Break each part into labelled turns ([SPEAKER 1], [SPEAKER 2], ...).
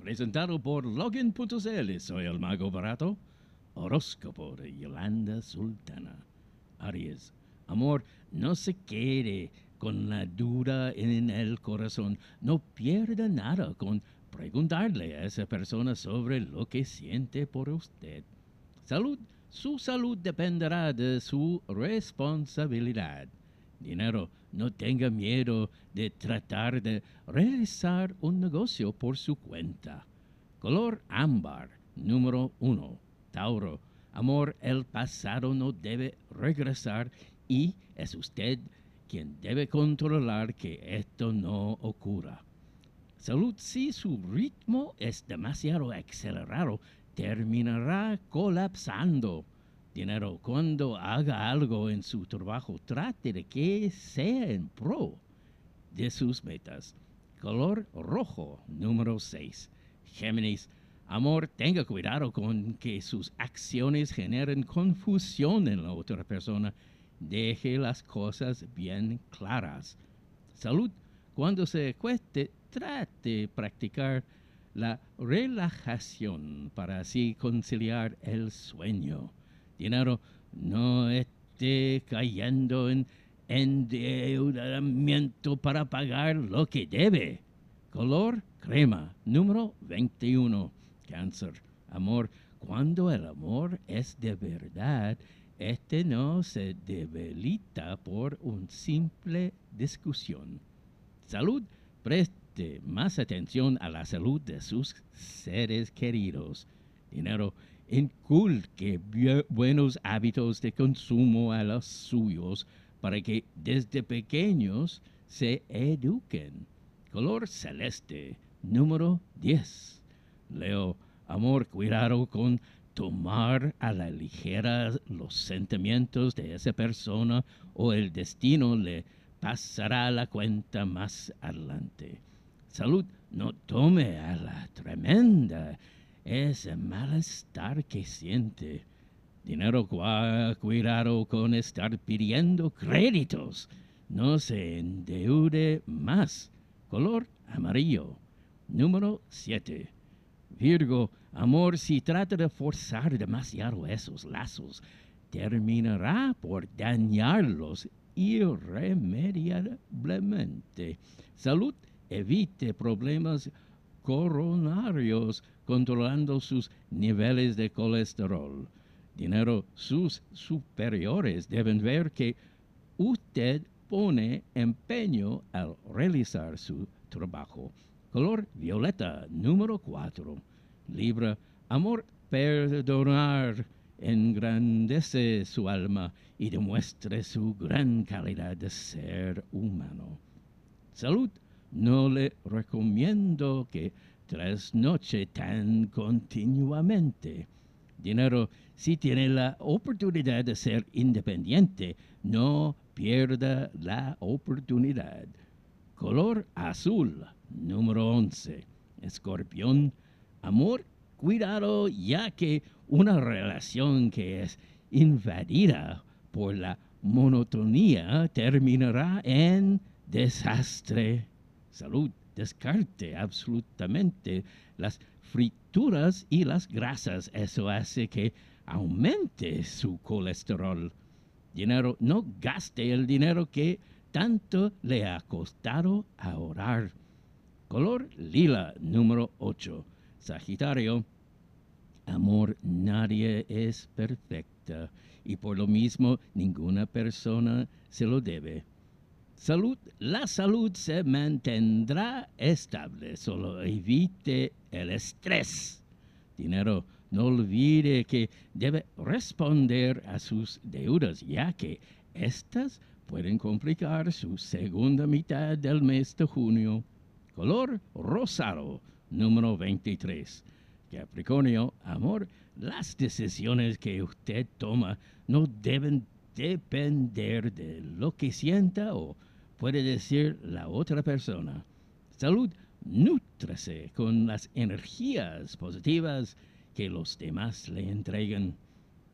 [SPEAKER 1] Presentado por Login.cl, soy el mago barato. Horóscopo de Yolanda Sultana. Aries, amor, no se quede con la duda en el corazón. No pierda nada con preguntarle a esa persona sobre lo que siente por usted. Salud, su salud dependerá de su responsabilidad. Dinero, no tenga miedo de tratar de realizar un negocio por su cuenta. Color ámbar, número uno. Tauro, amor, el pasado no debe regresar y es usted quien debe controlar que esto no ocurra. Salud, si su ritmo es demasiado acelerado, terminará colapsando. Dinero, cuando haga algo en su trabajo, trate de que sea en pro de sus metas. Color rojo, número 6. Géminis, amor, tenga cuidado con que sus acciones generen confusión en la otra persona. Deje las cosas bien claras. Salud, cuando se cueste, trate de practicar la relajación para así conciliar el sueño. Dinero, no esté cayendo en endeudamiento para pagar lo que debe. Color crema, número 21. Cáncer, amor. Cuando el amor es de verdad, este no se debilita por una simple discusión. Salud, preste más atención a la salud de sus seres queridos. Dinero, inculque buenos hábitos de consumo a los suyos para que desde pequeños se eduquen. Color celeste, número 10. Leo, amor, cuidado con tomar a la ligera los sentimientos de esa persona o el destino le pasará la cuenta más adelante. Salud, no tome a la tremenda ese malestar que siente. Dinero, cuidado con estar pidiendo créditos. No se endeude más. Color amarillo. Número 7. Virgo, amor, si trata de forzar demasiado esos lazos, terminará por dañarlos irremediablemente. Salud, evite problemas coronarios controlando sus niveles de colesterol. Dinero, sus superiores deben ver que usted pone empeño al realizar su trabajo. Color violeta, número 4. Libra, amor, perdonar engrandece su alma y demuestre su gran calidad de ser humano. Salud, no le recomiendo que trasnoche tan continuamente. Dinero, si tiene la oportunidad de ser independiente, no pierda la oportunidad. Color azul, número 11. Escorpión, amor, cuidado, ya que una relación que es invadida por la monotonía terminará en desastre. Salud, descarte absolutamente las frituras y las grasas. Eso hace que aumente su colesterol. Dinero, no gaste el dinero que tanto le ha costado ahorrar. Color lila número 8. Sagitario, amor, nadie es perfecta y por lo mismo ninguna persona se lo debe. Salud, la salud se mantendrá estable, solo evite el estrés. Dinero, no olvide que debe responder a sus deudas, ya que éstas pueden complicar su segunda mitad del mes de junio. Color rosado, número 23. Capricornio, amor, las decisiones que usted toma no deben depender de lo que sienta o puede decir la otra persona. Salud, nútrese con las energías positivas que los demás le entregan.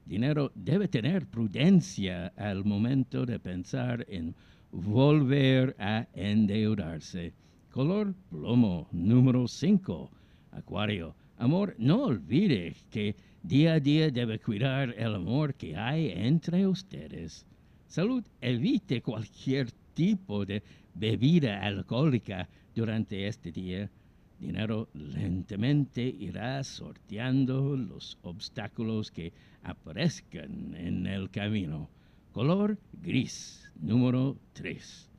[SPEAKER 1] Dinero debe tener prudencia al momento de pensar en volver a endeudarse. Color plomo número 5. Acuario, amor, no olvide que día a día debe cuidar el amor que hay entre ustedes. Salud, evite cualquier tipo de bebida alcohólica durante este día. Dinero lentamente irá sorteando los obstáculos que aparezcan en el camino. Color gris, número 3.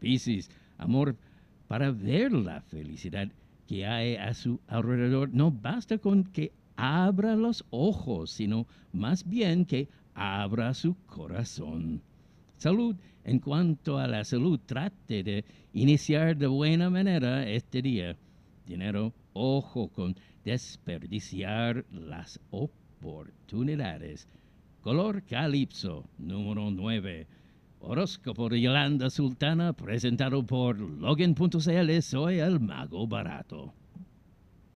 [SPEAKER 1] Piscis, amor, para ver la felicidad que hay a su alrededor, no basta con que abra los ojos, sino más bien que abra su corazón. Salud, en cuanto a la salud, trate de iniciar de buena manera este día. Dinero, ojo con desperdiciar las oportunidades. Color Calipso, número 9. Horóscopo de Yolanda Sultana, presentado por Logan.cl. Soy el mago barato.